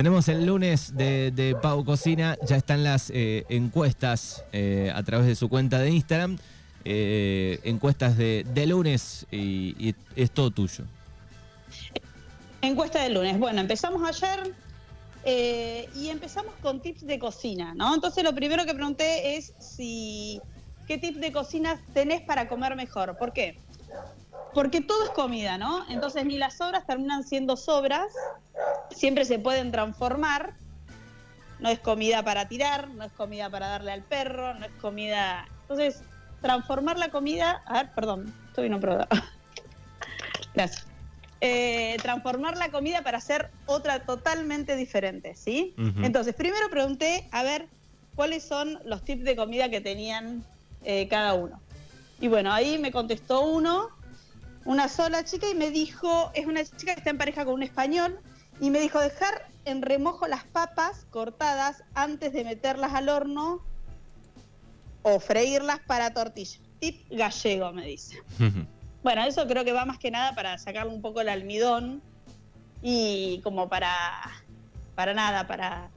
Tenemos el lunes de, Pau Cocina, ya están las eh, encuestas eh, a través de su cuenta de Instagram, eh, encuestas de, lunes y, es todo tuyo. Encuesta de lunes, bueno, empezamos ayer y empezamos con tips de cocina, ¿no? Entonces lo primero que pregunté es si qué tips de cocina tenés para comer mejor, ¿por qué? Porque todo es comida, ¿no? Entonces ni las sobras terminan siendo sobras, siempre se pueden transformar. No es comida para tirar, no es comida para darle al perro, no es comida. Entonces, transformar la comida. A ver, perdón, estoy no probado. Gracias. Eh, transformar la comida para hacer otra totalmente diferente, ¿sí? Entonces, primero pregunté, a ver, cuáles son los tips de comida que tenían eh, cada uno. Y bueno, ahí me contestó uno una sola chica y me dijo, es una chica que está en pareja con un español, y me dijo dejar en remojo las papas cortadas antes de meterlas al horno o freírlas para tortilla. Tip gallego, me dice. bueno, eso creo que va más que nada para sacarle un poco el almidón y como para, para nada, para,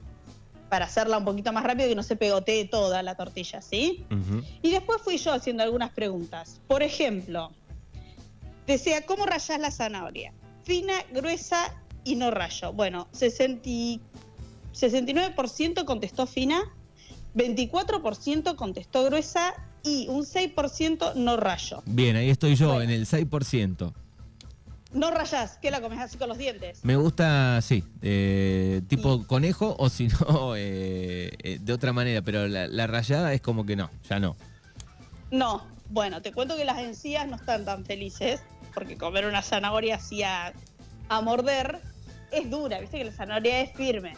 para hacerla un poquito más rápido y que no se pegotee toda la tortilla, ¿sí? Y después fui yo haciendo algunas preguntas. Por ejemplo, Decía, ¿cómo rayas la zanahoria? Fina, gruesa y no rayo. Bueno, 69% contestó fina, 24% contestó gruesa y un 6% no rayo. Bien, ahí estoy yo, en el 6%. ¿No rayas? ¿Qué la comes así con los dientes? Me gusta, sí, eh, tipo conejo o si no, eh, eh, de otra manera, pero la, la, rayada es como que no, ya no. No, bueno, te cuento que las encías no están tan felices porque comer una zanahoria así a, morder es dura, viste que la zanahoria es firme.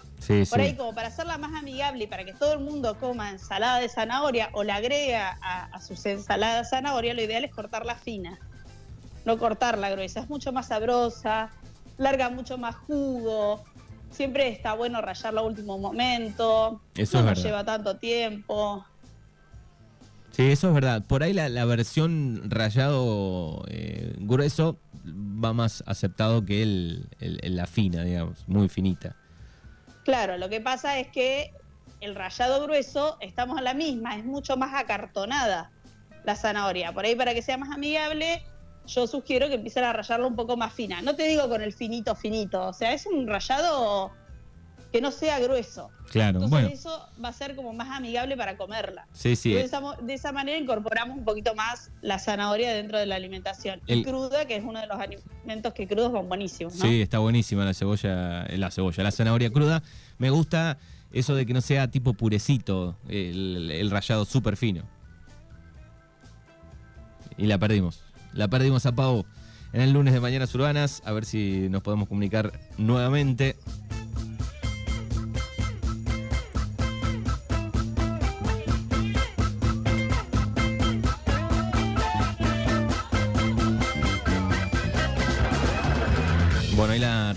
Por ahí, como para hacerla más amigable y para que todo el mundo coma ensalada de zanahoria o la agrega a, sus ensaladas de zanahoria, lo ideal es cortarla fina, no cortarla gruesa. Es mucho más sabrosa, larga mucho más jugo. Siempre está bueno rayarla a último momento. Eso no lleva tanto tiempo. Sí, eso es verdad. Por ahí la, versión rayado eh, grueso va más aceptado que el, la fina, digamos, muy finita. Claro, lo que pasa es que el rayado grueso, estamos a la misma, es mucho más acartonada la zanahoria. Por ahí para que sea más amigable, yo sugiero que empiecen a rayarlo un poco más fina. No te digo con el finito finito, o sea, es un rayado que no sea grueso. Claro, Entonces bueno. eso va a ser como más amigable para comerla. Sí, sí. De esa, manera incorporamos un poquito más la zanahoria dentro de la alimentación. Y cruda, que es uno de los alimentos que crudos son buenísimos. Sí, está buenísima la cebolla, eh, la cebolla, la zanahoria cruda. Me gusta eso de que no sea tipo purecito, el, el rayado súper fino. Y la perdimos. La perdimos a Pau en el lunes de Mañanas Urbanas. A ver si nos podemos comunicar nuevamente.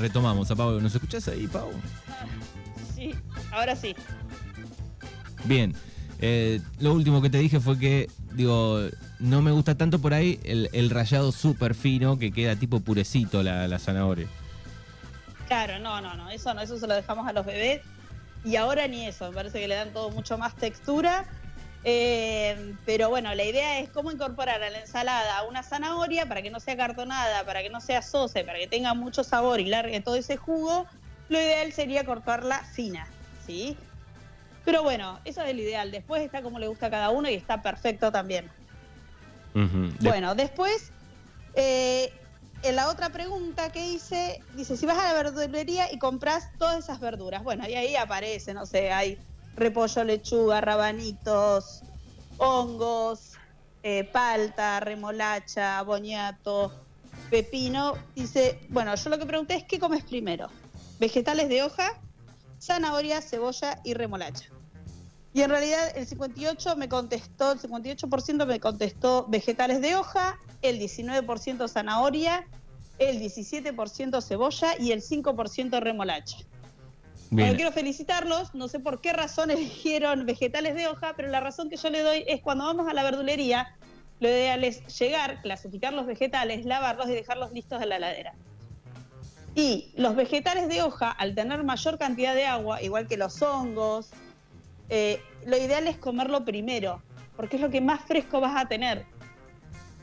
Retomamos a Pau. ¿Nos escuchás ahí, Pau? Sí, ahora sí. Bien. Eh, lo último que te dije fue que, digo, no me gusta tanto por ahí el, rayado súper fino que queda tipo purecito la, la, zanahoria. Claro, no, no, no, eso no, eso se lo dejamos a los bebés. Y ahora ni eso, me parece que le dan todo mucho más textura eh, pero bueno, la idea es cómo incorporar a la ensalada una zanahoria para que no sea cartonada, para que no sea sosa, para que tenga mucho sabor y largue todo ese jugo. Lo ideal sería cortarla fina, ¿sí? Pero bueno, eso es el ideal. Después está como le gusta a cada uno y está perfecto también. Bueno, después, eh, en la otra pregunta que hice, dice, si vas a la verdulería y compras todas esas verduras, bueno, y ahí aparece, no sé, hay repollo, lechuga, rabanitos, hongos, eh, palta, remolacha, boñato, pepino. Dice, bueno, yo lo que pregunté es, ¿qué comes primero? Vegetales de hoja, zanahoria, cebolla y remolacha. Y en realidad el 58 me contestó, el 58% me contestó vegetales de hoja, el 19% zanahoria, el 17% cebolla y el 5% remolacha quiero felicitarlos, no sé por qué razón eligieron vegetales de hoja, pero la razón que yo le doy es cuando vamos a la verdulería, lo ideal es llegar, clasificar los vegetales, lavarlos y dejarlos listos en la heladera. Y los vegetales de hoja, al tener mayor cantidad de agua, igual que los hongos, eh, lo ideal es comerlo primero, porque es lo que más fresco vas a tener.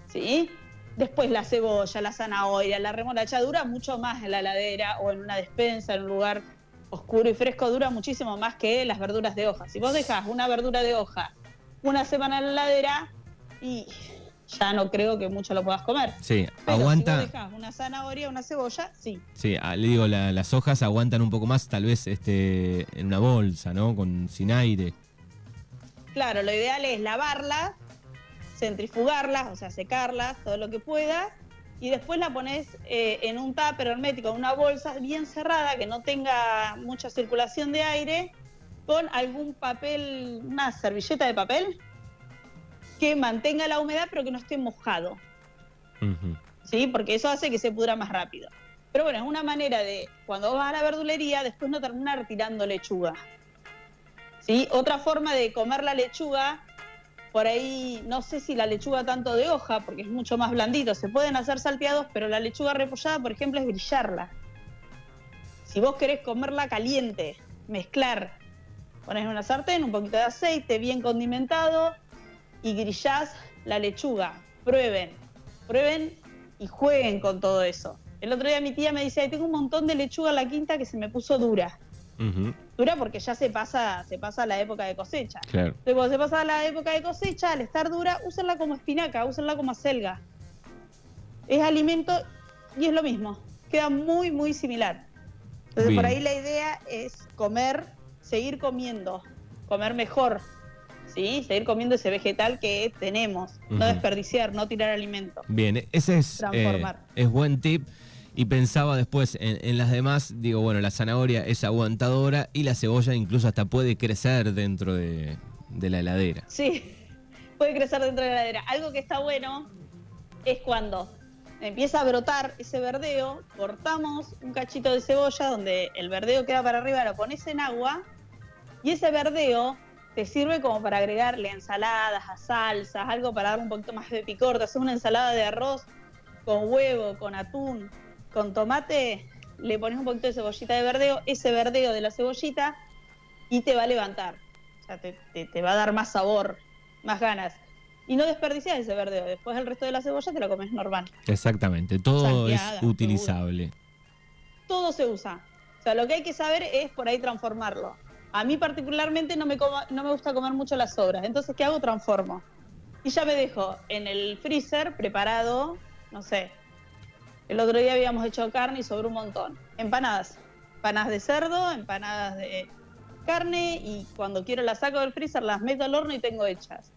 ¿Sí? Después la cebolla, la zanahoria, la remolacha dura mucho más en la heladera o en una despensa, en un lugar oscuro y fresco, dura muchísimo más que las verduras de hoja. Si vos dejas una verdura de hoja una semana en la heladera y ya no creo que mucho lo puedas comer. Sí, Pero aguanta. Si vos dejás una zanahoria, una cebolla, sí. Sí, ah, le digo, la- las hojas aguantan un poco más, tal vez este, en una bolsa, ¿no? Con, sin aire. Claro, lo ideal es lavarlas, centrifugarlas, o sea, secarlas, todo lo que puedas, y después la pones eh, en un tupper hermético, en una bolsa bien cerrada, que no tenga mucha circulación de aire, con algún papel, una servilleta de papel, que mantenga la humedad pero que no esté mojado, Ujú. ¿sí? Porque eso hace que se pudra más rápido. Pero bueno, es una manera de, cuando vas a la verdulería, después no terminar tirando lechuga. ¿Sí? Otra forma de comer la lechuga, por ahí no sé si la lechuga tanto de hoja, porque es mucho más blandito, se pueden hacer salteados, pero la lechuga repollada, por ejemplo, es grillarla. Si vos querés comerla caliente, mezclar, pones una sartén un poquito de aceite bien condimentado y grillás la lechuga. Prueben, prueben y jueguen con todo eso. El otro día mi tía me dice, "Ay, tengo un montón de lechuga en la quinta que se me puso dura. Dura porque ya se pasa, se pasa la época de cosecha. Claro. Entonces, cuando se pasa la época de cosecha, al estar dura, úsenla como espinaca, úsenla como acelga. Es alimento y es lo mismo. Queda muy, muy similar. Entonces, Bien. por ahí la idea es comer, seguir comiendo, comer mejor. ¿Sí? Seguir comiendo ese vegetal que tenemos. No desperdiciar, no tirar alimento. Bien, ese es, eh, es buen tip. Y pensaba después en, en las demás, digo, bueno, la zanahoria es aguantadora y la cebolla incluso hasta puede crecer dentro de, de la heladera. Sí, puede crecer dentro de la heladera. Algo que está bueno es cuando empieza a brotar ese verdeo, cortamos un cachito de cebolla donde el verdeo queda para arriba, lo pones en agua y ese verdeo te sirve como para agregarle ensaladas, a salsas, algo para darle un poquito más de picor. Te haces una ensalada de arroz con huevo, con atún, con tomate, le pones un poquito de cebollita de verdeo, ese verdeo de la cebollita y te va a levantar. O sea, te, te- te va a dar más sabor, más ganas. Y no desperdicias ese verdeo. Después el resto de la cebolla te la comes normal. Exactamente, todo es utilizable. Todo se usa. O sea, lo que hay que saber es por ahí transformarlo. A mí particularmente no me, como- no me gusta comer mucho las sobras. Entonces, ¿qué hago? Transformo. Y ya me dejo en el freezer preparado, no sé. El otro día habíamos hecho carne y sobró un montón. Empanadas. Empanadas de cerdo, empanadas de carne y cuando quiero las saco del freezer, las meto al horno y tengo hechas.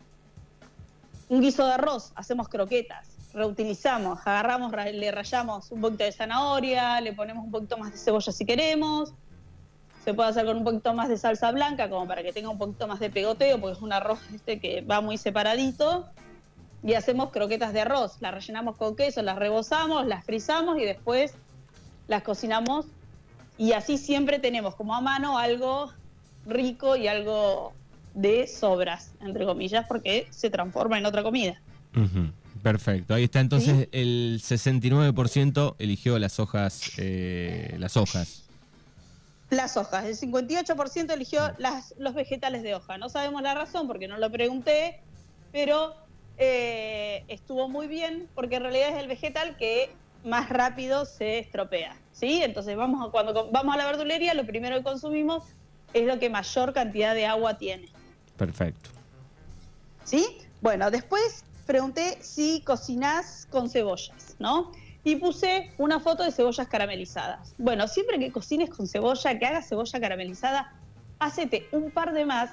Un guiso de arroz, hacemos croquetas, reutilizamos, agarramos, ra- le rayamos un poquito de zanahoria, le ponemos un poquito más de cebolla si queremos. Se puede hacer con un poquito más de salsa blanca, como para que tenga un poquito más de pegoteo, porque es un arroz este que va muy separadito. Y hacemos croquetas de arroz, las rellenamos con queso, las rebozamos, las frizamos y después las cocinamos. Y así siempre tenemos como a mano algo rico y algo de sobras, entre comillas, porque se transforma en otra comida. Perfecto, ahí está entonces ¿Sí? el 69% eligió las hojas, eh, las hojas. Las hojas, el 58% eligió las, los vegetales de hoja. No sabemos la razón porque no lo pregunté, pero eh, estuvo muy bien porque en realidad es el vegetal que más rápido se estropea. ¿sí? Entonces vamos a, cuando vamos a la verdulería, lo primero que consumimos es lo que mayor cantidad de agua tiene. Perfecto. ¿Sí? Bueno, después pregunté si cocinás con cebollas, ¿no? Y puse una foto de cebollas caramelizadas. Bueno, siempre que cocines con cebolla, que hagas cebolla caramelizada, hacete un par de más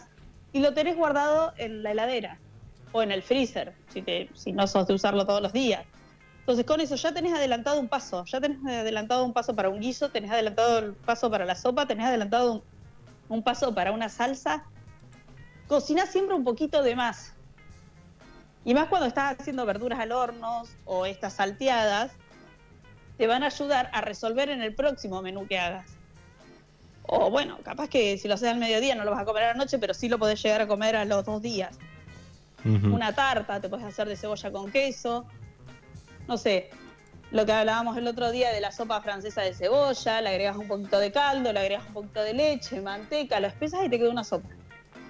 y lo tenés guardado en la heladera o en el freezer, si, te, si no sos de usarlo todos los días. Entonces con eso ya tenés adelantado un paso, ya tenés adelantado un paso para un guiso, tenés adelantado el paso para la sopa, tenés adelantado un, un paso para una salsa. Cocinás siempre un poquito de más. Y más cuando estás haciendo verduras al horno o estas salteadas, te van a ayudar a resolver en el próximo menú que hagas. O bueno, capaz que si lo haces al mediodía no lo vas a comer a la noche, pero sí lo podés llegar a comer a los dos días. Una tarta te puedes hacer de cebolla con queso. No sé. lo que hablábamos el otro día de la sopa francesa de cebolla, le agregas un poquito de caldo, le agregas un poquito de leche, manteca, lo espesas y te queda una sopa.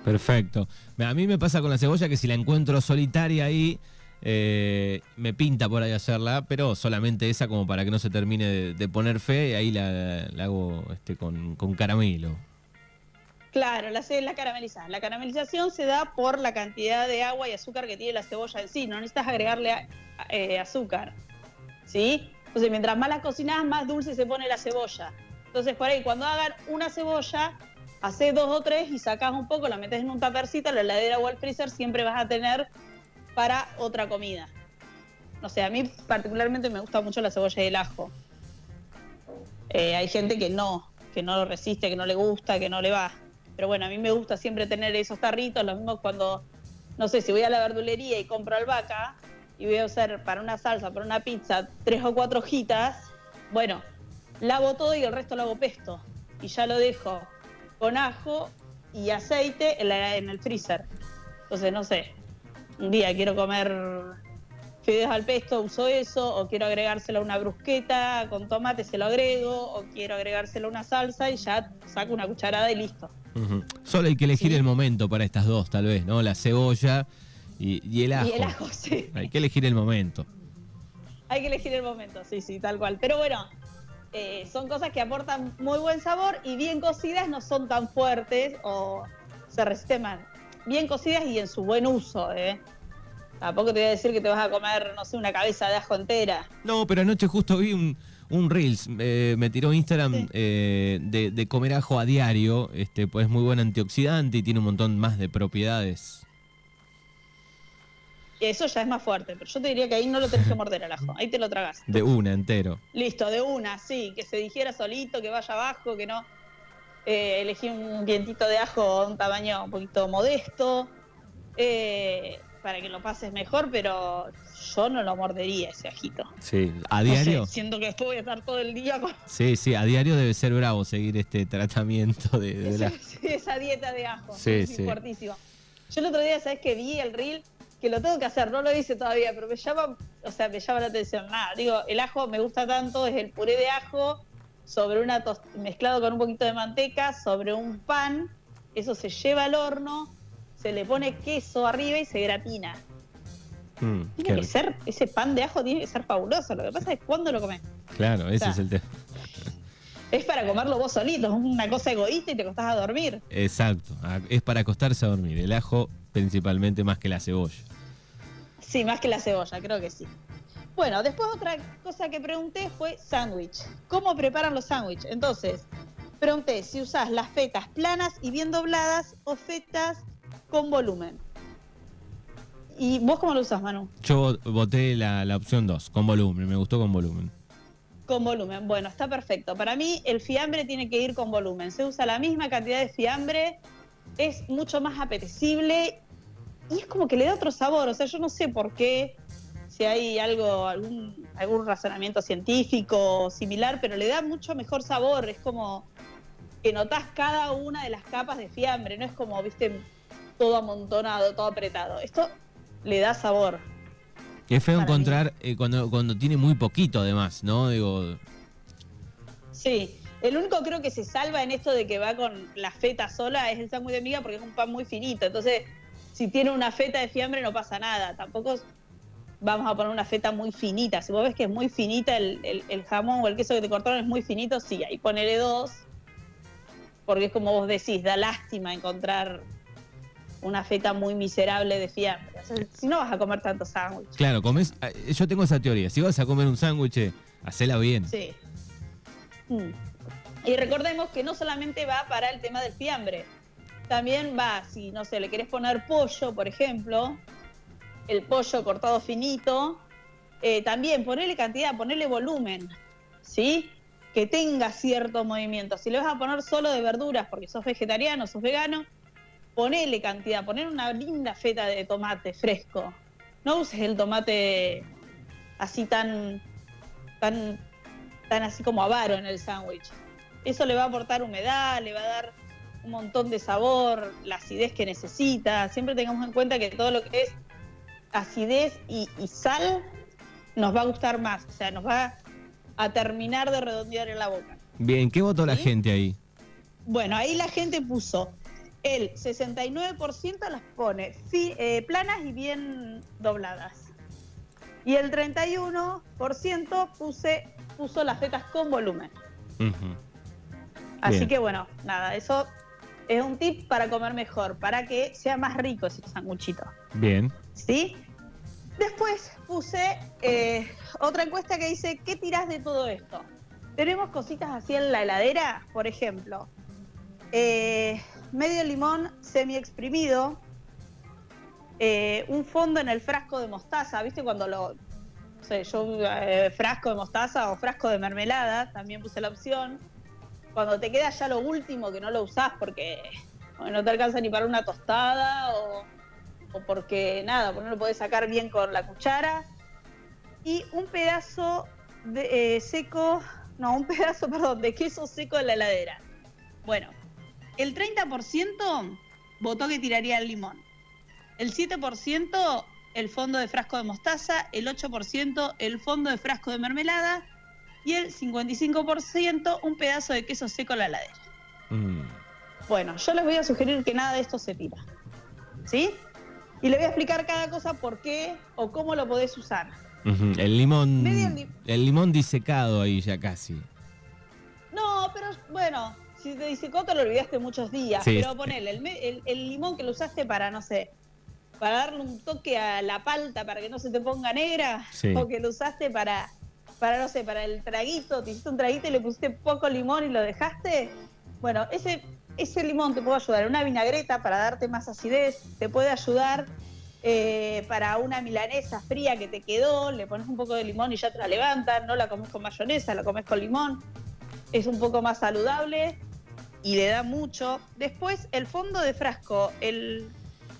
Perfecto. A mí me pasa con la cebolla que si la encuentro solitaria ahí, eh, me pinta por ahí hacerla, pero solamente esa como para que no se termine de, poner fe, y ahí la, hago este, con, caramelo. Claro, la, la caramelizada. La caramelización se da por la cantidad de agua y azúcar que tiene la cebolla en sí. No necesitas agregarle eh, azúcar. ¿Sí? Entonces, mientras más la cocinas, más dulce se pone la cebolla. Entonces, por ahí, cuando hagan una cebolla, haces dos o tres y sacas un poco, la metes en un tapercito, la heladera o el freezer, siempre vas a tener para otra comida. No sé, a mí particularmente me gusta mucho la cebolla y el ajo. Eh, hay gente que no, que no lo resiste, que no le gusta, que no le va. Pero bueno, a mí me gusta siempre tener esos tarritos, lo mismo cuando, no sé, si voy a la verdulería y compro albahaca y voy a usar para una salsa, para una pizza, tres o cuatro hojitas, bueno, lavo todo y el resto lo hago pesto. Y ya lo dejo con ajo y aceite en el freezer. Entonces, no sé, un día quiero comer fideos al pesto, uso eso, o quiero agregárselo a una brusqueta con tomate, se lo agrego, o quiero agregárselo a una salsa y ya saco una cucharada y listo. Solo hay que elegir el momento para estas dos, tal vez, ¿no? La cebolla y, el ajo. Y el ajo, sí. Hay que elegir el momento. Hay que elegir el momento, sí, sí, tal cual. Pero bueno, eh, son cosas que aportan muy buen sabor y bien cocidas no son tan fuertes o se resisten más bien cocidas y en su buen uso, ¿eh? Tampoco te voy a decir que te vas a comer, no sé, una cabeza de ajo entera. No, pero anoche justo vi un, un Reels, eh, me tiró Instagram eh, de, comer ajo a diario, este, pues es muy buen antioxidante y tiene un montón más de propiedades. Eso ya es más fuerte, pero yo te diría que ahí no lo tenés que morder al ajo, ahí te lo tragas. De una, entero. Listo, de una, sí, que se digiera solito, que vaya abajo, que no eh, elegí un dientito de ajo de un tamaño un poquito modesto, eh, para que lo pases mejor, pero yo no lo mordería ese ajito. Sí, a diario. siento que después voy a estar todo el día con... Sí, sí, a diario debe ser bravo seguir este tratamiento de, esa dieta de ajo. Sí, sí. Fuertísimo. Yo el otro día, ¿sabes que Vi el reel que lo tengo que hacer, no lo hice todavía, pero me llama, o sea, me llama la atención. Nada, digo, el ajo me gusta tanto, es el puré de ajo sobre una mezclado con un poquito de manteca, sobre un pan, eso se lleva al horno, se le pone queso arriba y se gratina. Mm, tiene que ser, ese pan de ajo tiene que ser fabuloso. Lo que pasa es cuándo lo comes. Claro, ese es el tema. Es para comerlo vos solito, es una cosa egoísta y te costás a dormir. Exacto, es para acostarse a dormir. El ajo principalmente más que la cebolla. Sí, más que la cebolla, creo que sí. Bueno, después otra cosa que pregunté fue sándwich. ¿Cómo preparan los sándwiches? Entonces, pregunté si usás las fetas planas y bien dobladas o fetas con volumen. ¿Y vos cómo lo usás, Manu? Yo voté la, la opción 2, con volumen, me gustó con volumen. Con volumen, bueno, está perfecto. Para mí el fiambre tiene que ir con volumen. Se usa la misma cantidad de fiambre, es mucho más apetecible y es como que le da otro sabor. O sea, yo no sé por qué si hay algo, algún, algún razonamiento científico similar, pero le da mucho mejor sabor. Es como que notas cada una de las capas de fiambre, no es como, viste, todo amontonado, todo apretado. Esto le da sabor. Es feo encontrar eh, cuando, cuando tiene muy poquito, además, ¿no? Digo. Sí. El único creo que se salva en esto de que va con la feta sola es el sándwich de miga porque es un pan muy finito. Entonces, si tiene una feta de fiambre no pasa nada. Tampoco vamos a poner una feta muy finita. Si vos ves que es muy finita el, jamón o el queso que te cortaron es muy finito, sí, ahí ponele dos. Porque es como vos decís, da lástima encontrar una feta muy miserable de fiambre. si no vas a comer tanto sándwich. Claro, comes, eh, yo tengo esa teoría. Si vas a comer un sándwich, eh, hacela bien. Sí. Mm. Y recordemos que no solamente va para el tema del fiambre. También va, si no sé, le querés poner pollo, por ejemplo, el pollo cortado finito, eh, también ponerle cantidad, ponerle volumen, ¿sí? Que tenga cierto movimiento. Si le vas a poner solo de verduras porque sos vegetariano, sos vegano, ponele cantidad, poner una linda feta de tomate fresco. No uses el tomate así tan, tan, tan así como avaro en el sándwich. Eso le va a aportar humedad, le va a dar un montón de sabor, la acidez que necesita. Siempre tengamos en cuenta que todo lo que es acidez y, sal nos va a gustar más, o sea, nos va a terminar de redondear en la boca. Bien, ¿qué votó la gente ahí? Bueno, ahí la gente puso, el 69% las pone fi- eh, planas y bien dobladas. Y el 31% puse, puso las fetas con volumen. Así Bien. que bueno, nada, eso es un tip para comer mejor, para que sea más rico ese sanguchito. Bien. ¿Sí? Después puse eh, otra encuesta que dice, ¿qué tirás de todo esto? Tenemos cositas así en la heladera, por ejemplo, eh, medio limón semi exprimido, eh, un fondo en el frasco de mostaza, ¿viste? Cuando lo, no sé, yo eh, frasco de mostaza o frasco de mermelada, también puse la opción. Cuando te queda ya lo último que no lo usás porque no te alcanza ni para una tostada o, o porque nada, porque no lo podés sacar bien con la cuchara. Y un pedazo de, eh, seco, no, un pedazo, perdón, de queso seco en la heladera. Bueno, el 30% votó que tiraría el limón. El 7% el fondo de frasco de mostaza, el 8% el fondo de frasco de mermelada y el 55% un pedazo de queso seco en la heladera. Mm. Bueno, yo les voy a sugerir que nada de esto se tira. ¿Sí? Y les voy a explicar cada cosa por qué o cómo lo podés usar. El limón. El limón disecado ahí ya casi. No, pero bueno, si te dice te lo olvidaste muchos días. Sí, pero ponele, el, el- el limón que lo usaste para, no sé, para darle un toque a la palta para que no se te ponga negra. Sí. O que lo usaste para, para, no sé, para el traguito. Te hiciste un traguito y le pusiste poco limón y lo dejaste. Bueno, ese, ese limón te puede ayudar una vinagreta para darte más acidez. Te puede ayudar eh, para una milanesa fría que te quedó. Le pones un poco de limón y ya te la levantan. No la comes con mayonesa, la comes con limón es un poco más saludable y le da mucho. Después, el fondo de frasco, el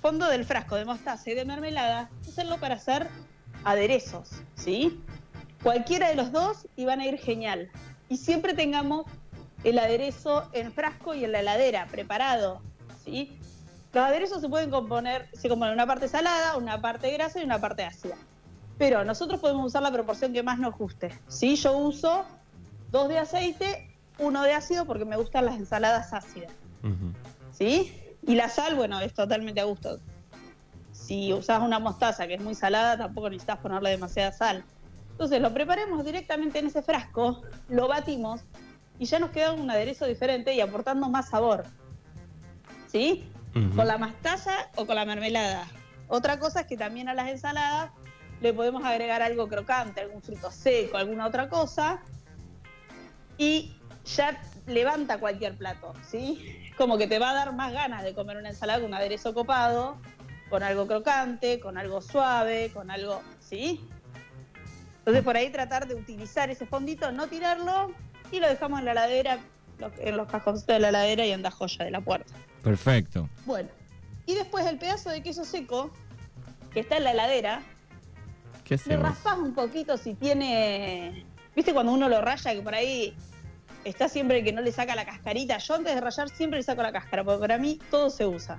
fondo del frasco de mostaza y de mermelada, usarlo para hacer aderezos, ¿sí? Cualquiera de los dos y van a ir genial. Y siempre tengamos el aderezo en frasco y en la heladera, preparado, ¿sí? Los aderezos se pueden componer, se componen una parte salada, una parte grasa y una parte ácida. Pero nosotros podemos usar la proporción que más nos guste. ¿sí? Yo uso dos de aceite, uno de ácido porque me gustan las ensaladas ácidas. Ujú. ¿Sí? Y la sal, bueno, es totalmente a gusto. Si usás una mostaza que es muy salada, tampoco necesitas ponerle demasiada sal. Entonces lo preparemos directamente en ese frasco, lo batimos y ya nos queda un aderezo diferente y aportando más sabor. ¿Sí? Ujú. con la mostaza o con la mermelada. Otra cosa es que también a las ensaladas le podemos agregar algo crocante, algún fruto seco, alguna otra cosa. Y ya levanta cualquier plato, ¿sí? Como que te va a dar más ganas de comer una ensalada con un aderezo copado, con algo crocante, con algo suave, con algo, ¿sí? Entonces por ahí tratar de utilizar ese fondito, no tirarlo y lo dejamos en la heladera, lo- en los cajoncitos de la heladera y anda joya de la puerta. Perfecto. Bueno, y después el pedazo de queso seco que está en la heladera, ¿Qué le raspas un poquito si tiene. ¿Viste cuando uno lo raya que por ahí está siempre que no le saca la cascarita? Yo antes de rayar siempre le saco la cáscara, porque para mí todo se usa.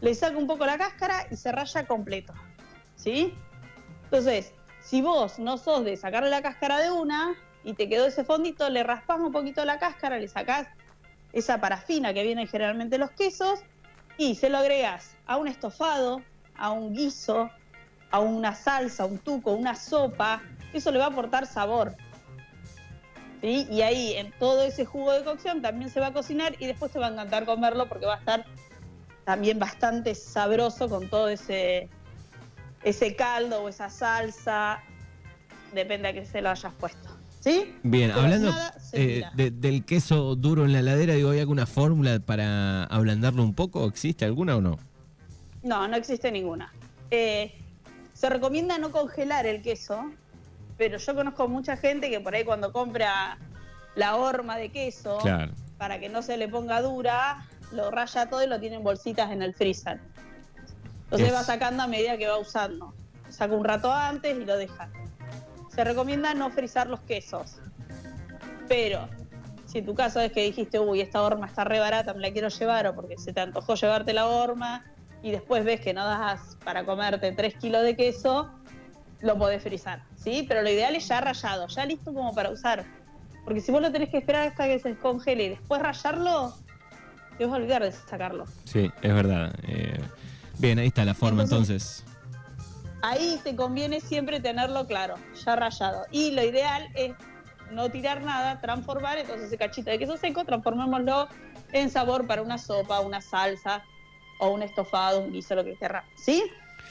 Le saco un poco la cáscara y se raya completo. ¿Sí? Entonces, si vos no sos de sacarle la cáscara de una y te quedó ese fondito, le raspas un poquito la cáscara, le sacás esa parafina que viene generalmente en los quesos y se lo agregas a un estofado, a un guiso, a una salsa, un tuco, una sopa, eso le va a aportar sabor. ¿Sí? Y ahí en todo ese jugo de cocción también se va a cocinar y después te va a encantar comerlo porque va a estar también bastante sabroso con todo ese, ese caldo o esa salsa, depende a qué se lo hayas puesto. ¿Sí? Bien, Pero hablando nada eh, de- del queso duro en la heladera, digo, ¿hay alguna fórmula para ablandarlo un poco? ¿Existe alguna o no? No, no existe ninguna. Eh, se recomienda no congelar el queso, pero yo conozco mucha gente que por ahí cuando compra la horma de queso, Claro. para que no se le ponga dura, lo raya todo y lo tiene en bolsitas en el freezer. Entonces Es- va sacando a medida que va usando. Saca un rato antes y lo deja. Se recomienda no frizar los quesos. Pero si tu caso es que dijiste, uy, esta horma está re barata, me la quiero llevar, o porque se te antojó llevarte la horma, y después ves que no das para comerte 3 kilos de queso, lo podés frizar, ¿sí? Pero lo ideal es ya rayado, ya listo como para usar. Porque si vos lo tenés que esperar hasta que se descongele y después rayarlo, te vas a olvidar de sacarlo. Sí, es verdad. Eh, bien, ahí está la forma entonces, Ahí te conviene siempre tenerlo claro, ya rayado. Y lo ideal es no tirar nada, transformar, entonces ese cachito de queso seco, transformémoslo en sabor para una sopa, una salsa o un estofado, un guiso, lo que querramos, ¿sí?